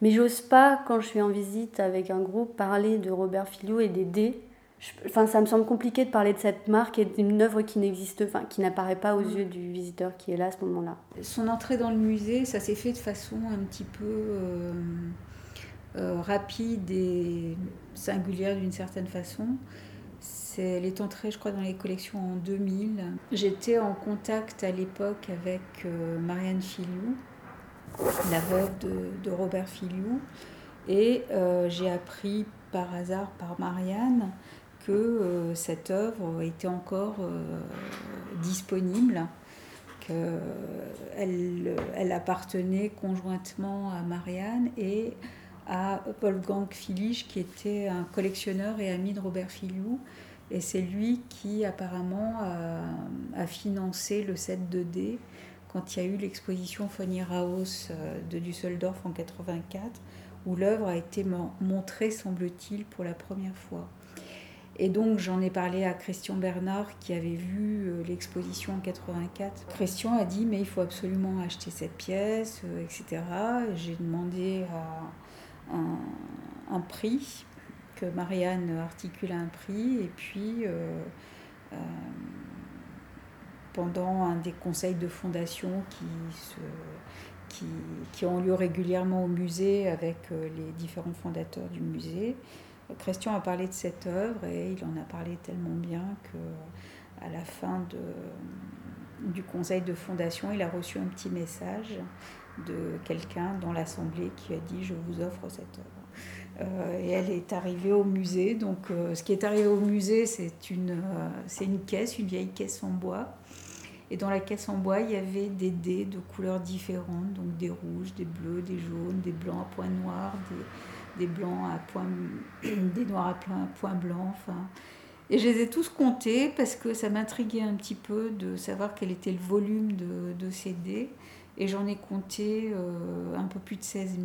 Mais j'ose pas, quand je suis en visite avec un groupe, parler de Robert Filliou et des dés. Enfin, ça me semble compliqué de parler de cette marque et d'une œuvre qui n'existe, enfin, qui n'apparaît pas aux mm. yeux du visiteur qui est là à ce moment-là. Son entrée dans le musée, ça s'est fait de façon un petit peu euh, euh, rapide et singulière d'une certaine façon. Elle est entrée, je crois, dans les collections en 2000. J'étais en contact à l'époque avec euh, Marianne Filiou, la veuve de, Robert Filiou, et euh, j'ai appris par hasard par Marianne que euh, cette œuvre était encore disponible, qu'elle elle appartenait conjointement à Marianne et à Wolfgang Filich, qui était un collectionneur et ami de Robert Filiou, et c'est lui qui apparemment a, financé le set 2D quand il y a eu l'exposition Fonny Raus euh, de Düsseldorf en 84, où l'œuvre a été montrée, semble-t-il, pour la première fois. Et donc j'en ai parlé à Christian Bernard qui avait vu euh, l'exposition en 84. Christian a dit mais il faut absolument acheter cette pièce, euh, etc. J'ai demandé un, prix que Marianne articule un prix et puis pendant un des conseils de fondation qui, se, qui, qui, ont lieu régulièrement au musée avec euh, les différents fondateurs du musée, Christian a parlé de cette œuvre et il en a parlé tellement bien que à la fin de, du conseil de fondation, il a reçu un petit message de quelqu'un dans l'assemblée qui a dit je vous offre cette œuvre. Euh, et elle est arrivée au musée. Donc, euh, ce qui est arrivé au musée, c'est une, c'est une caisse, une vieille caisse en bois. Et dans la caisse en bois, il y avait des dés de couleurs différentes, donc des rouges, des bleus, des jaunes, des blancs à points noirs, des, blancs à points, des noirs à points, points blancs. Enfin, et je les ai tous comptés parce que ça m'intriguait un petit peu de savoir quel était le volume de, ces dés. Et j'en ai compté un peu plus de 16 000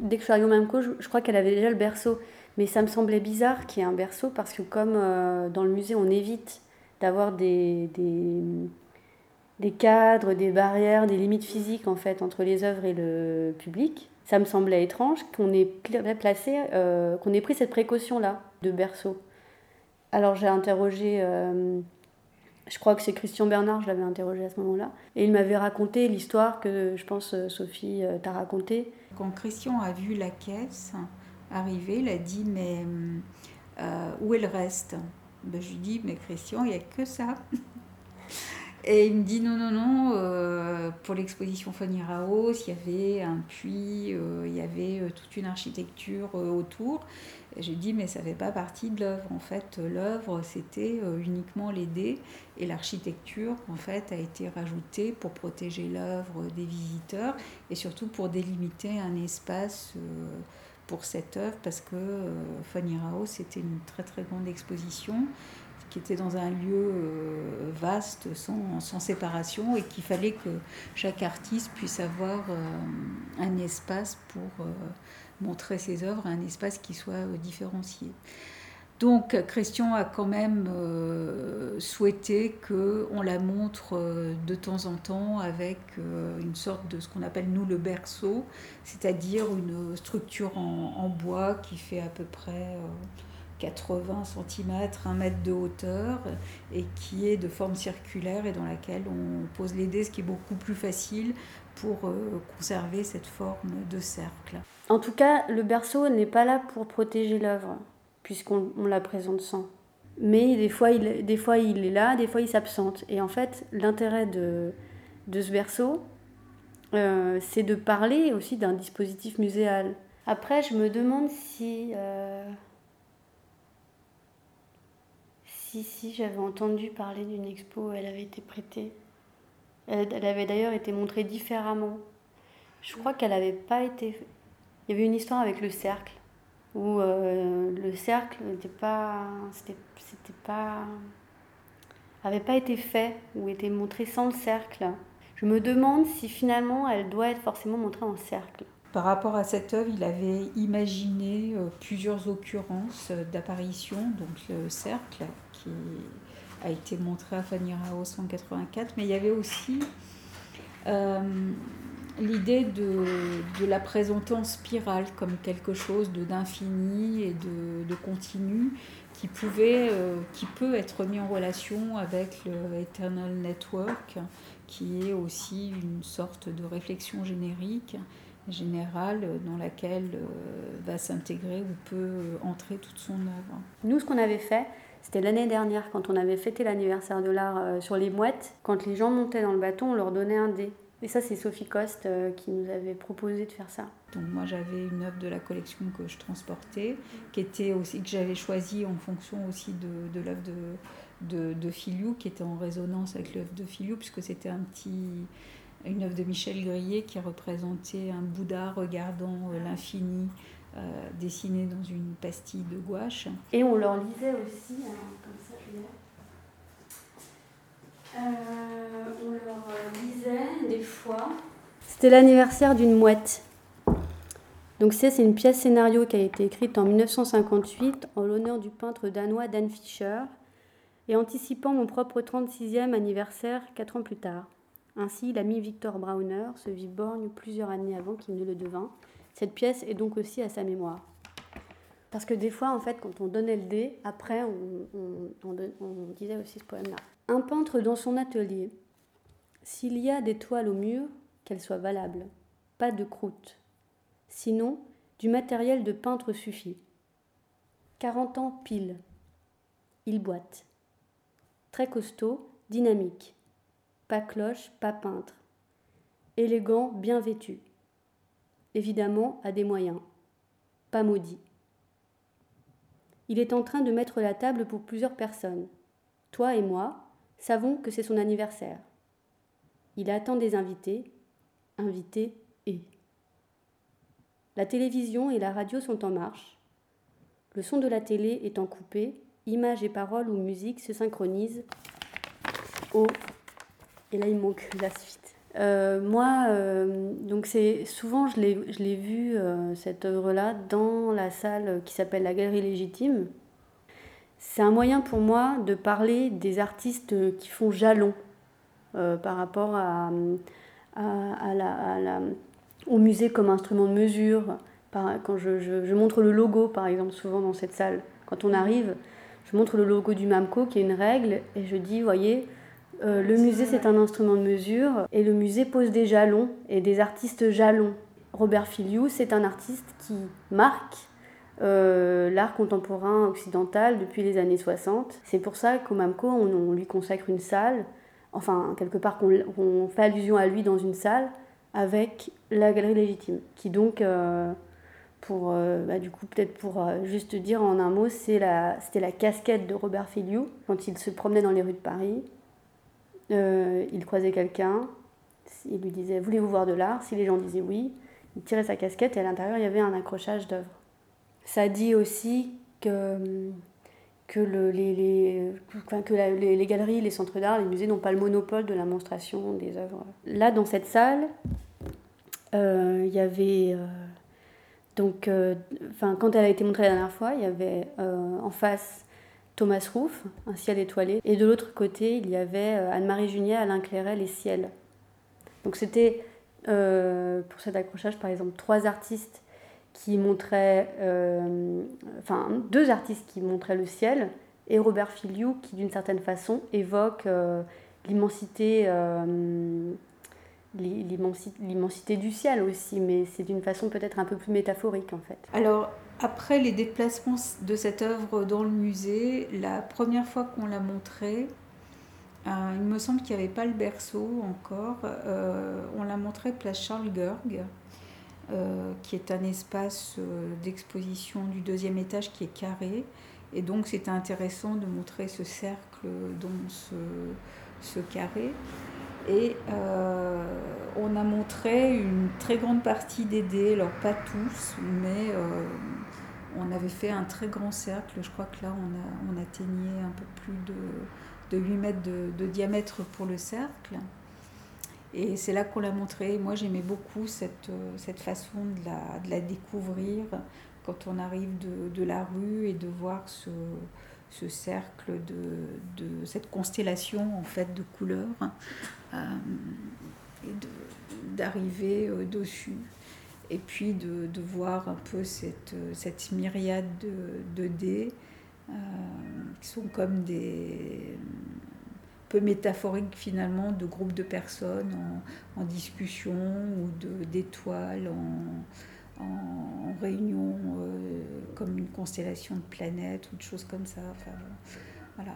dès que je suis arrivée au Mamco, je, crois qu'elle avait déjà le berceau. Mais ça me semblait bizarre qu'il y ait un berceau parce que comme euh, dans le musée, on évite d'avoir des, des, des, cadres, des barrières, des limites physiques en fait entre les œuvres et le public, ça me semblait étrange qu'on ait placé, euh, qu'on ait pris cette précaution-là de berceau. Alors j'ai interrogé, euh, je crois que c'est Christian Bernard, je l'avais interrogé à ce moment-là, et il m'avait raconté l'histoire que je pense Sophie t'a racontée quand Christian a vu la caisse arriver, il a dit Mais euh, où est le reste? Ben, Je lui dis Mais Christian, il n'y a que ça. Et il me dit non, non, non, euh, pour l'exposition Fanny Raos, il y avait un puits, euh, il y avait toute une architecture autour. J'ai dit, mais ça ne fait pas partie de l'œuvre. En fait, l'œuvre, c'était uniquement les dés. Et l'architecture, en fait, a été rajoutée pour protéger l'œuvre des visiteurs et surtout pour délimiter un espace pour cette œuvre parce que Fanny c'était une très très grande exposition qui était dans un lieu euh, vaste, sans, séparation, et qu'il fallait que chaque artiste puisse avoir euh, un espace pour euh, montrer ses œuvres, un espace qui soit différencié. Donc Christian a quand même souhaité qu'on la montre de temps en temps avec une sorte de ce qu'on appelle nous le berceau, c'est-à-dire une structure en, bois qui fait à peu près 80 cm, 1 mètre de hauteur, et qui est de forme circulaire et dans laquelle on pose les dés, ce qui est beaucoup plus facile pour euh, conserver cette forme de cercle. En tout cas, le berceau n'est pas là pour protéger l'œuvre, puisqu'on la présente sans. Mais des fois, il, des fois, il est là, des fois, il s'absente. Et en fait, l'intérêt de, de ce berceau, euh, c'est de parler aussi d'un dispositif muséal. Après, je me demande si... Euh, si, si, j'avais entendu parler d'une expo elle avait été prêtée. Elle, avait d'ailleurs été montrée différemment. Je crois qu'elle n'avait pas été. Il y avait une histoire avec le cercle, où euh, le cercle n'était pas. C'était pas. avait pas été fait, ou était montré sans le cercle. Je me demande si finalement elle doit être forcément montrée en cercle. Par rapport à cette œuvre, il avait imaginé euh, plusieurs occurrences d'apparition, donc le cercle, qui a été montré à Fanny Raos en 84, mais il y avait aussi euh, l'idée de, la présenter en spirale comme quelque chose d'infini et de, continu qui, pouvait, euh, qui peut être mis en relation avec le Eternal Network, qui est aussi une sorte de réflexion générique générale dans laquelle euh, va s'intégrer ou peut entrer toute son œuvre. Nous, ce qu'on avait fait, c'était l'année dernière, quand on avait fêté l'anniversaire de l'art euh, sur les mouettes. Quand les gens montaient dans le bâton, on leur donnait un dé. Et ça, c'est Sophie Coste euh, qui nous avait proposé de faire ça. Donc moi, j'avais une œuvre de la collection que je transportais, qui était aussi que j'avais choisie en fonction aussi de, de l'œuvre de, de, de, Filiou, qui était en résonance avec l'œuvre de Filiou, puisque c'était un petit, une œuvre de Michel Grillet qui représentait un Bouddha regardant euh, l'infini, euh, dessiné dans une pastille de gouache. Et on leur lisait aussi, hein, comme ça, je euh, on leur lisait des fois. C'était l'anniversaire d'une mouette. Donc c'est une pièce scénario qui a été écrite en 1958 en l'honneur du peintre danois Dan Fischer et anticipant mon propre 36e anniversaire quatre ans plus tard. Ainsi, l'ami Victor Brauner se vit borgne plusieurs années avant qu'il ne le devint. Cette pièce est donc aussi à sa mémoire. Parce que des fois, en fait, quand on donnait le dé, après, on disait aussi ce poème-là. Un peintre dans son atelier. S'il y a des toiles au mur, qu'elles soient valables, pas de croûte. Sinon, du matériel de peintre suffit. 40 ans pile. Il boite. Très costaud, dynamique. Pas cloche, pas peintre. Élégant, bien vêtu. Évidemment, à des moyens. Pas maudit. Il est en train de mettre la table pour plusieurs personnes. Toi et moi, savons que c'est son anniversaire. Il attend des invités, invités et. La télévision et la radio sont en marche. Le son de la télé étant coupé, images et paroles ou musique se synchronisent. Oh, et là il manque la suite. Euh, moi, euh, donc c'est souvent je l'ai vu euh, cette œuvre-là dans la salle qui s'appelle la Galerie Légitime, c'est un moyen pour moi de parler des artistes qui font jalon par rapport à, à, la, au musée comme instrument de mesure. quand je, je, montre le logo, par exemple, souvent dans cette salle, quand on arrive, je montre le logo du MAMCO qui est une règle et je dis, voyez, euh, le musée c'est un instrument de mesure et le musée pose des jalons et des artistes jalons. Robert Filiou, c'est un artiste qui marque euh, l'art contemporain occidental depuis les années 60. C'est pour ça qu'au MAMCO, on, lui consacre une salle, enfin, quelque part qu'on fait allusion à lui dans une salle, avec la galerie légitime, qui donc, euh, pour, bah, du coup, peut-être pour juste dire en un mot, c'était la, la casquette de Robert Filiou quand il se promenait dans les rues de Paris. Il croisait quelqu'un, il lui disait Voulez-vous voir de l'art? Si les gens disaient oui, il tirait sa casquette et à l'intérieur il y avait un accrochage d'œuvres. Ça dit aussi que, que, le, les, les, que les, galeries, les centres d'art, les musées n'ont pas le monopole de la monstration des œuvres. Là, dans cette salle, euh, il y avait. Euh, donc, euh, quand elle a été montrée la dernière fois, il y avait en face Thomas Rouff, Un ciel étoilé, et de l'autre côté, il y avait Anne-Marie Junier, Alain Clairet, Les ciels. Donc, c'était pour cet accrochage, par exemple, trois artistes qui montrait, euh, enfin deux artistes qui montraient le ciel, et Robert Filiou qui d'une certaine façon évoque euh, l'immensité, euh, l'immensité du ciel aussi, mais c'est d'une façon peut-être un peu plus métaphorique en fait. Alors après les déplacements de cette œuvre dans le musée, la première fois qu'on l'a montrée, il me semble qu'il n'y avait pas le berceau encore. on l'a montré place Charles Gerg. Euh, qui est un espace euh, d'exposition du deuxième étage qui est carré. Et donc c'était intéressant de montrer ce cercle dans ce carré. Et euh, on a montré une très grande partie des dés, alors pas tous, mais on avait fait un très grand cercle. Je crois que là on, a, on atteignait un peu plus de, de 8 mètres de, de diamètre pour le cercle. Et c'est là qu'on l'a montré. Moi, j'aimais beaucoup cette, euh, cette façon de la, de la, découvrir quand on arrive de, de, la rue et de voir ce, ce cercle de, de, cette constellation en fait de couleurs. Euh, et d'arriver dessus. Et puis de, de, voir un peu cette, cette myriade de, dés qui sont comme des peu métaphoriques finalement de groupes de personnes en, en discussion ou d'étoiles en, en, réunion comme une constellation de planètes ou de choses comme ça. Enfin, voilà.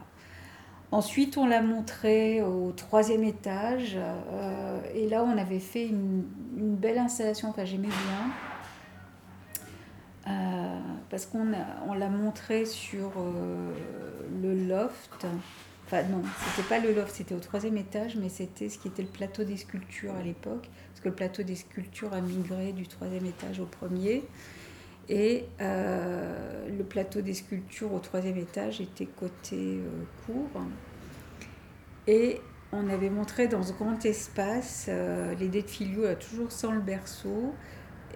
Ensuite, on l'a montré au troisième étage. Euh, et là, on avait fait une, belle installation. Enfin, j'aimais bien. Euh, parce qu'on on l'a montré sur euh, le loft. Enfin, non, c'était pas le loft, c'était au troisième étage, mais c'était ce qui était le plateau des sculptures à l'époque. Que le plateau des sculptures a migré du troisième étage au premier. Et euh, le plateau des sculptures au troisième étage était côté euh, cour. Et on avait montré dans ce grand espace euh, les dés de Filiou, toujours sans le berceau.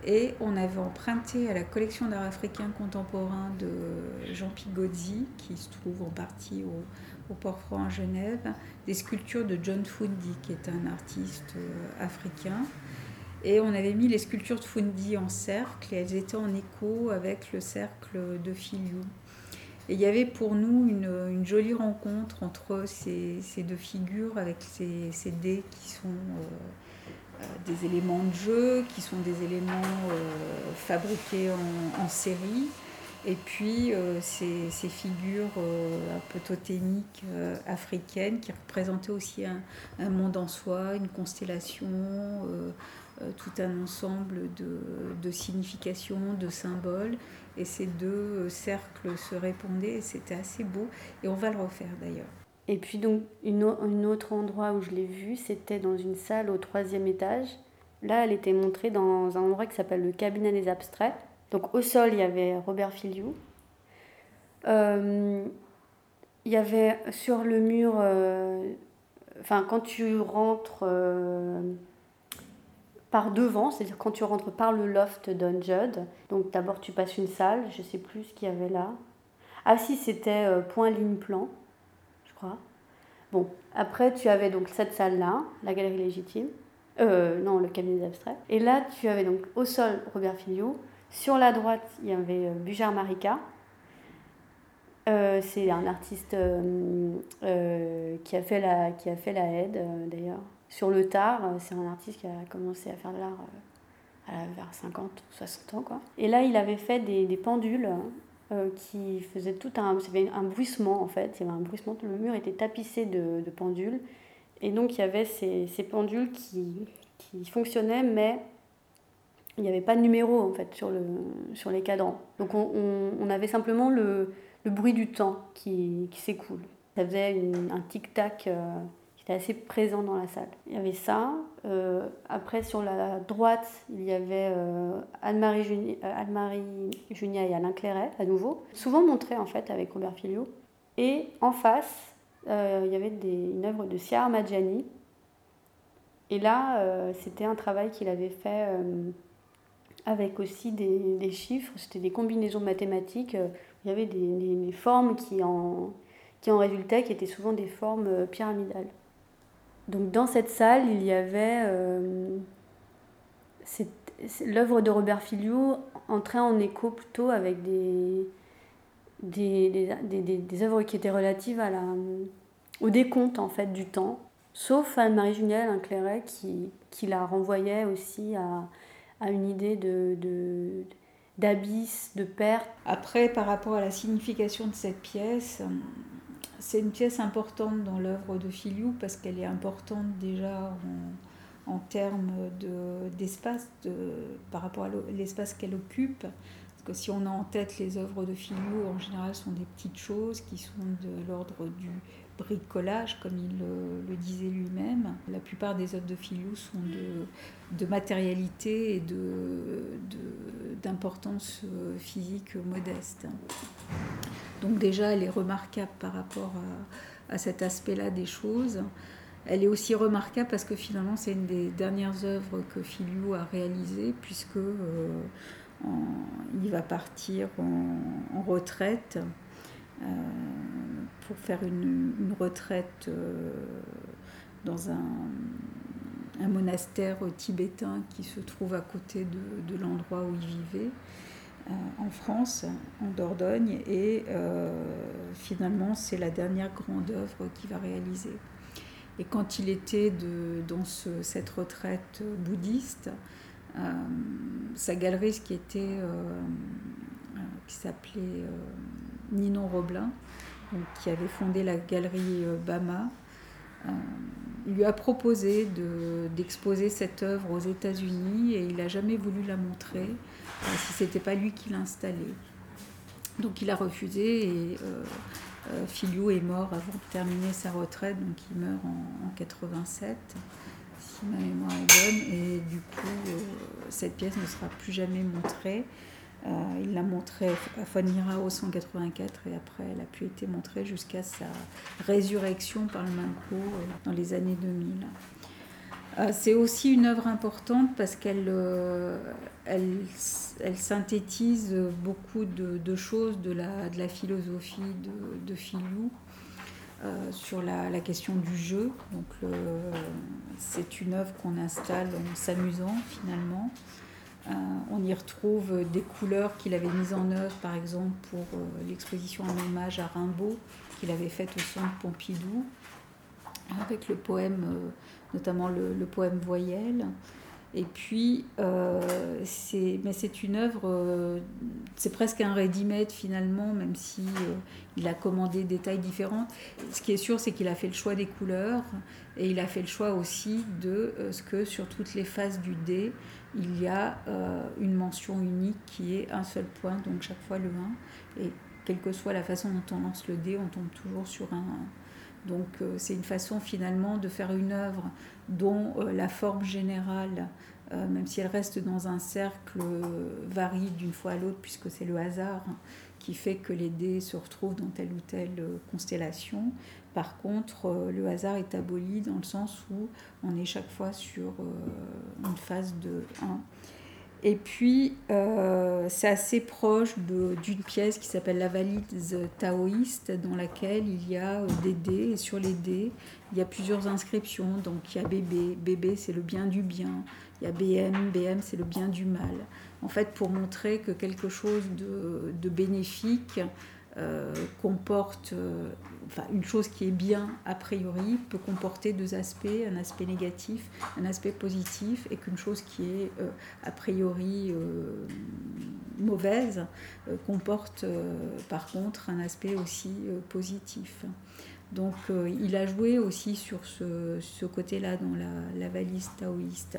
Et on avait emprunté à la collection d'art africain contemporain de Jean Pigozzi, qui se trouve en partie au, Port-Franc à Genève, des sculptures de John Fundy, qui est un artiste africain. Et on avait mis les sculptures de Fundi en cercle et elles étaient en écho avec le cercle de Filiou. Et il y avait pour nous une, jolie rencontre entre ces, deux figures avec ces, dés qui sont euh, euh, des éléments de jeu, qui sont des éléments euh, fabriqués en, série. Et puis ces, ces, figures un peu totémiques africaines qui représentaient aussi un, monde en soi, une constellation, euh, tout un ensemble de, de, significations, de symboles. Et ces deux cercles se répondaient et c'était assez beau. Et on va le refaire d'ailleurs. Et puis donc, une, un autre endroit où je l'ai vu, c'était dans une salle au troisième étage. Là, elle était montrée dans un endroit qui s'appelle le cabinet des abstraits. Donc au sol, il y avait Robert Filiou. Euh, il y avait sur le mur, euh, enfin quand tu rentres euh, par devant, c'est-à-dire quand tu rentres par le loft d'un Donc d'abord tu passes une salle, je sais plus ce qu'il y avait là. Ah si, c'était point ligne plan, Bon, après tu avais donc cette salle-là, la galerie légitime. Euh, non, le cabinet d'abstrait. Et là, tu avais donc au sol Robert Filiou. Sur la droite, il y avait euh, Bujar Marika. Euh, c'est un artiste qui, a fait la, qui aide, d'ailleurs. Sur le tard, c'est un artiste qui a commencé à faire de l'art vers 50, 60 ans. Quoi. Et là, il avait fait des, des pendules euh, qui faisaient tout un, un bruissement en fait. Il y avait un bruissement, le mur était tapissé de, pendules. Et donc, il y avait ces, ces pendules qui, qui fonctionnaient, mais il n'y avait pas de numéro en fait sur, le, sur les cadrans. Donc on, on, avait simplement le, le, bruit du temps qui, qui s'écoule. Ça faisait un tic-tac euh, assez présent dans la salle. Il y avait ça. Euh, après, sur la droite, il y avait euh, Anne-Marie euh, Junia et Alain Clairet, à nouveau, souvent montré en fait avec Robert Filio. Et en face, il y avait une œuvre de Siar Madjani. Et là, c'était un travail qu'il avait fait avec aussi des, chiffres, c'était des combinaisons mathématiques. il y avait des formes qui en, qui en résultaient, qui étaient souvent des formes pyramidales. Donc dans cette salle, il y avait euh, l'œuvre de Robert Filiou entrait en écho plutôt avec des, des, des, des, des œuvres qui étaient relatives à la, au décompte en fait du temps, sauf Anne-Marie Juniel, un clairet, qui, qui la renvoyait aussi à, à une idée de, de d'abysse, de perte. Après, par rapport à la signification de cette pièce, c'est une pièce importante dans l'œuvre de Filiou parce qu'elle est importante déjà en, en termes d'espace de, par rapport à l'espace qu'elle occupe. Parce que si on a en tête les œuvres de Filiou, en général, sont des petites choses qui sont de l'ordre du bricolage, comme il le, disait lui-même. La plupart des œuvres de Filiou sont de, de matérialité et d'importance euh, physique modeste. Donc déjà, elle est remarquable par rapport à, cet aspect-là des choses. Elle est aussi remarquable parce que finalement, c'est une des dernières œuvres que Filiou a réalisées, puisque euh, va partir en, retraite pour faire une, retraite euh, dans un, monastère tibétain qui se trouve à côté de, l'endroit où il vivait. en France, en Dordogne, et finalement c'est la dernière grande œuvre qu'il va réaliser. Et quand il était dans cette retraite bouddhiste, euh, sa galerie, qui était euh, euh, qui s'appelait Ninon Roblin, qui avait fondé la galerie Bama, il lui a proposé d'exposer cette œuvre aux États-Unis et il n'a jamais voulu la montrer si ce n'était pas lui qui l'installait. Donc il a refusé et euh, Filiou est mort avant de terminer sa retraite, donc il meurt en, 87, si ma mémoire est bonne. Et du coup, euh, cette pièce ne sera plus jamais montrée. Euh, il l'a montrée à Fonira au 184 et après elle a pu être montrée jusqu'à sa résurrection par le Manco dans les années 2000. Euh, c'est aussi une œuvre importante parce qu'elle euh, elle, elle, synthétise beaucoup de, choses de la, philosophie de, de euh, sur la, la, question du jeu. Donc c'est une œuvre qu'on installe en s'amusant finalement. On y retrouve des couleurs qu'il avait mises en œuvre, par exemple pour l'exposition en hommage à Rimbaud qu'il avait faite au centre Pompidou, avec le poème notamment le, poème Voyelle. Et puis, euh, mais c'est une œuvre, euh, c'est presque un ready-made finalement, même si euh, il a commandé des tailles différentes. Ce qui est sûr, c'est qu'il a fait le choix des couleurs et il a fait le choix aussi de ce que sur toutes les faces du dé, il y a une mention unique qui est un seul point, donc chaque fois le 1. Et quelle que soit la façon dont on lance le dé, on tombe toujours sur un 1. Donc euh, c'est une façon finalement de faire une œuvre dont euh, la forme générale, euh, même si elle reste dans un cercle, varie d'une fois à l'autre puisque c'est le hasard qui fait que les dés se retrouvent dans telle ou telle constellation. Par contre, le hasard est aboli dans le sens où on est chaque fois sur une phase de 1. Et puis, euh, c'est assez proche d'une pièce qui s'appelle La valise taoïste, dans laquelle il y a euh, des dés, et sur les dés, il y a plusieurs inscriptions. Donc, il y a bébé, bébé c'est le bien du bien. Il y a BM, BM c'est le bien du mal. En fait, pour montrer que quelque chose de, bénéfique euh, comporte, euh, enfin, une chose qui est bien a priori peut comporter deux aspects, un aspect négatif, un aspect positif, et qu'une chose qui est euh, a priori mauvaise comporte par contre un aspect aussi positif. Donc il a joué aussi sur ce, ce côté-là dans la, la valise taoïste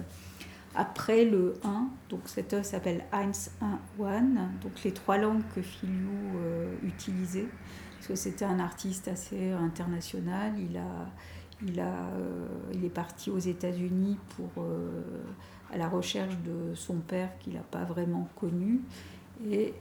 après le 1. Donc cette œuvre s'appelle Heinz 1 One, donc les trois langues que Filiou euh, utilisait, parce que c'était un artiste assez international. Il, a, il, a, euh, il est parti aux États-Unis pour euh, à la recherche de son père qu'il n'a pas vraiment connu. Et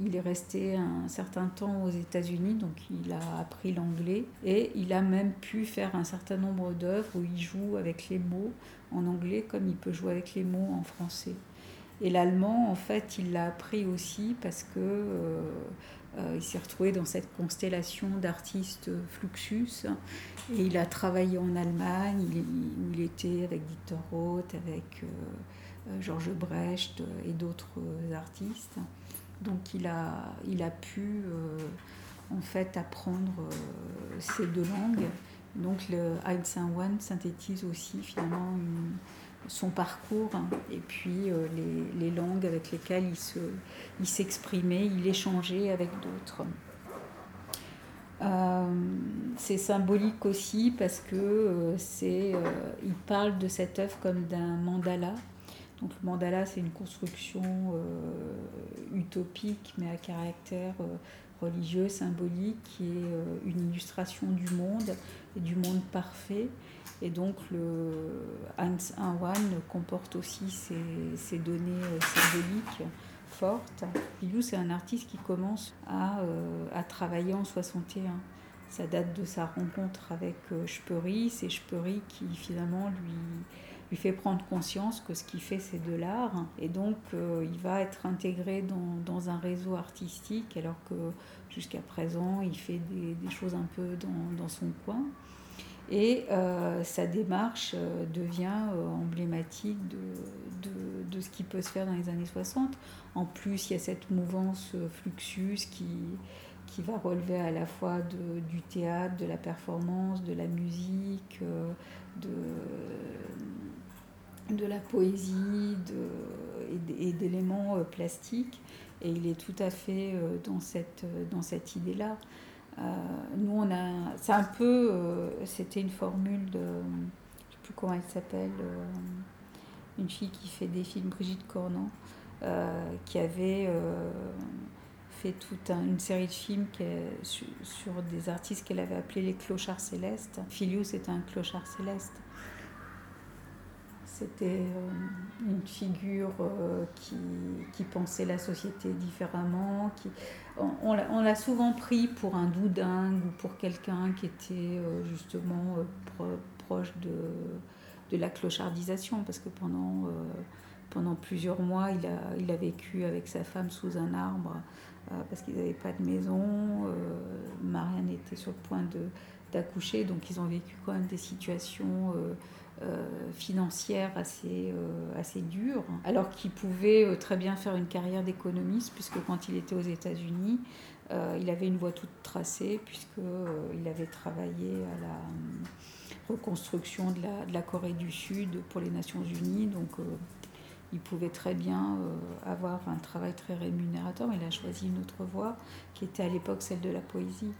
il est resté un certain temps aux États-Unis, donc il a appris l'anglais. Et il a même pu faire un certain nombre d'œuvres où il joue avec les mots en anglais comme il peut jouer avec les mots en français. Et l'allemand, en fait, il l'a appris aussi parce que euh, euh, il s'est retrouvé dans cette constellation d'artistes Fluxus et il a travaillé en Allemagne où il était avec Dieter Roth, avec euh, Georges Brecht et d'autres artistes. Donc il a, il a pu en fait apprendre ces deux langues donc le One synthétise aussi finalement son parcours et puis euh, les, langues avec lesquelles il s'exprimait, il, il échangeait avec d'autres. Euh, c'est symbolique aussi parce que euh, c'est, il parle de cette œuvre comme d'un mandala. Donc le mandala, c'est une construction utopique mais à caractère religieux, symbolique, qui est une illustration du monde du monde parfait. Et donc le Heinz 1 comporte aussi ces, données euh, symboliques fortes. Pilou, c'est un artiste qui commence à, euh, à, travailler en 61. Ça date de sa rencontre avec euh, Speury. C'est Speury qui finalement lui, lui fait prendre conscience que ce qu'il fait, c'est de l'art. Et donc, il va être intégré dans, dans, un réseau artistique, alors que jusqu'à présent, il fait des, choses un peu dans, dans son coin. Et sa démarche devient emblématique de, de, de, ce qui peut se faire dans les années 60. En plus, il y a cette mouvance Fluxus qui, qui va relever à la fois de, du théâtre, de la performance, de la musique, de, de la poésie et d'éléments plastiques. Et il est tout à fait dans cette, dans cette idée-là. Euh, nous, on a. C'est un peu. Euh, c'était une formule de. Je ne sais plus comment elle s'appelle. Euh, une fille qui fait des films, Brigitte Cornan, qui avait fait toute une série de films sur, des artistes qu'elle avait appelés les clochards célestes. Filius c'était un clochard céleste. C'était euh, une figure euh, qui, qui, pensait la société différemment. Qui, on, on l'a souvent pris pour un doudingue ou pour quelqu'un qui était euh, justement proche de, de, la clochardisation, parce que pendant, pendant plusieurs mois, il a, il a vécu avec sa femme sous un arbre, parce qu'ils n'avaient pas de maison. Marianne était sur le point d'accoucher, donc ils ont vécu quand même des situations financière assez, euh, assez dure, alors qu'il pouvait euh, très bien faire une carrière d'économiste, puisque quand il était aux États-Unis, il avait une voie toute tracée, puisqu'il avait travaillé à la reconstruction de la, de la, Corée du Sud pour les Nations Unies. Donc, il pouvait très bien avoir un travail très rémunérateur, mais il a choisi une autre voie, qui était à l'époque celle de la poésie.